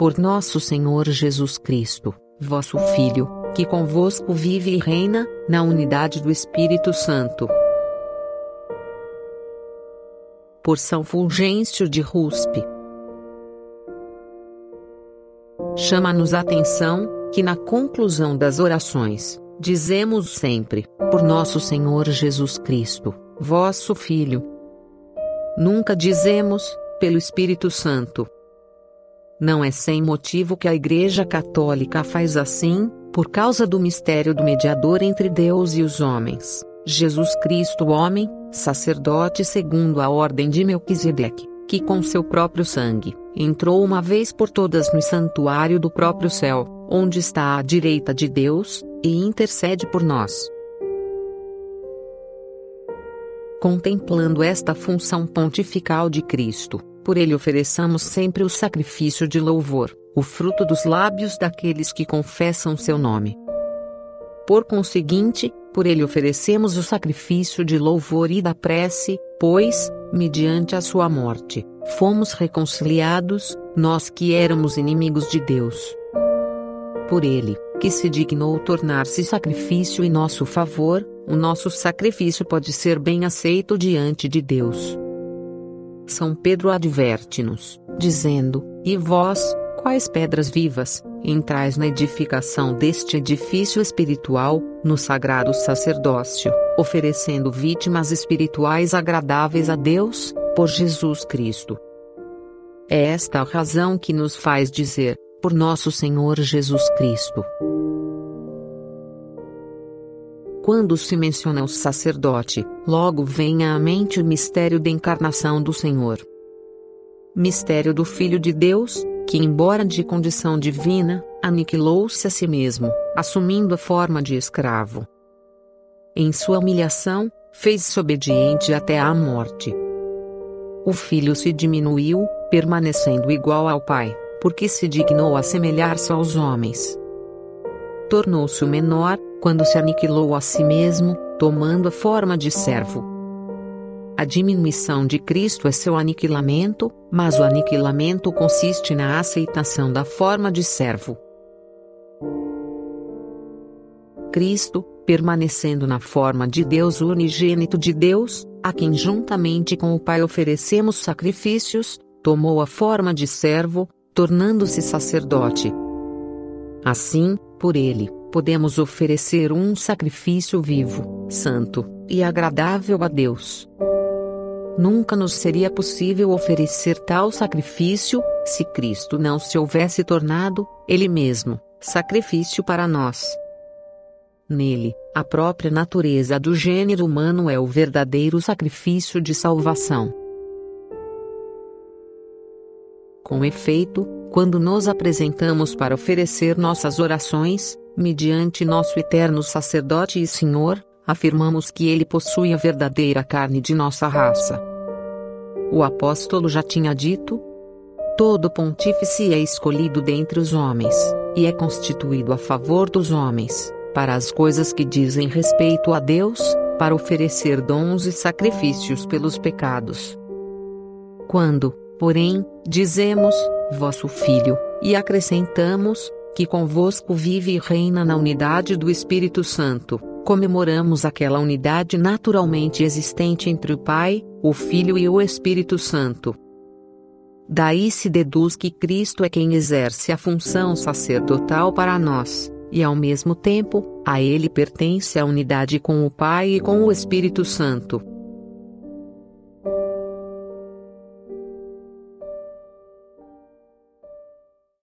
por nosso Senhor Jesus Cristo, vosso Filho, que convosco vive e reina, na unidade do Espírito Santo. Por São Fulgêncio de Ruspe. Chama-nos a atenção, que na conclusão das orações, dizemos sempre, por nosso Senhor Jesus Cristo, vosso Filho. Nunca dizemos, pelo Espírito Santo. Não é sem motivo que a Igreja Católica faz assim, por causa do mistério do mediador entre Deus e os homens, Jesus Cristo, homem, sacerdote segundo a ordem de Melquisedeque, que com seu próprio sangue entrou uma vez por todas no santuário do próprio céu, onde está à direita de Deus, e intercede por nós. Contemplando esta função pontifical de Cristo, por ele ofereçamos sempre o sacrifício de louvor, o fruto dos lábios daqueles que confessam seu nome. Por conseguinte, por ele oferecemos o sacrifício de louvor e da prece, pois, mediante a sua morte, fomos reconciliados, nós que éramos inimigos de Deus. Por ele, que se dignou tornar-se sacrifício em nosso favor, o nosso sacrifício pode ser bem aceito diante de Deus. São Pedro adverte-nos, dizendo: E vós, quais pedras vivas, entrais na edificação deste edifício espiritual, no sagrado sacerdócio, oferecendo vítimas espirituais agradáveis a Deus, por Jesus Cristo. É esta a razão que nos faz dizer, por nosso Senhor Jesus Cristo. Quando se menciona o sacerdote, logo vem à mente o mistério da encarnação do Senhor. Mistério do Filho de Deus, que, embora de condição divina, aniquilou-se a si mesmo, assumindo a forma de escravo. Em sua humilhação, fez-se obediente até à morte. O Filho se diminuiu, permanecendo igual ao Pai, porque se dignou a semelhar-se aos homens. Tornou-se o menor, quando se aniquilou a si mesmo, tomando a forma de servo. A diminuição de Cristo é seu aniquilamento, mas o aniquilamento consiste na aceitação da forma de servo. Cristo, permanecendo na forma de Deus unigênito de Deus, a quem juntamente com o Pai oferecemos sacrifícios, tomou a forma de servo, tornando-se sacerdote. Assim, por ele, podemos oferecer um sacrifício vivo, santo e agradável a Deus. Nunca nos seria possível oferecer tal sacrifício, se Cristo não se houvesse tornado, Ele mesmo, sacrifício para nós. Nele, a própria natureza do gênero humano é o verdadeiro sacrifício de salvação. Com efeito, quando nos apresentamos para oferecer nossas orações, mediante nosso eterno sacerdote e Senhor, afirmamos que ele possui a verdadeira carne de nossa raça. O apóstolo já tinha dito: Todo pontífice é escolhido dentre os homens, e é constituído a favor dos homens, para as coisas que dizem respeito a Deus, para oferecer dons e sacrifícios pelos pecados. Quando, porém, dizemos, vosso Filho, e acrescentamos, que convosco vive e reina na unidade do Espírito Santo, comemoramos aquela unidade naturalmente existente entre o Pai, o Filho e o Espírito Santo. Daí se deduz que Cristo é quem exerce a função sacerdotal para nós, e ao mesmo tempo, a Ele pertence a unidade com o Pai e com o Espírito Santo.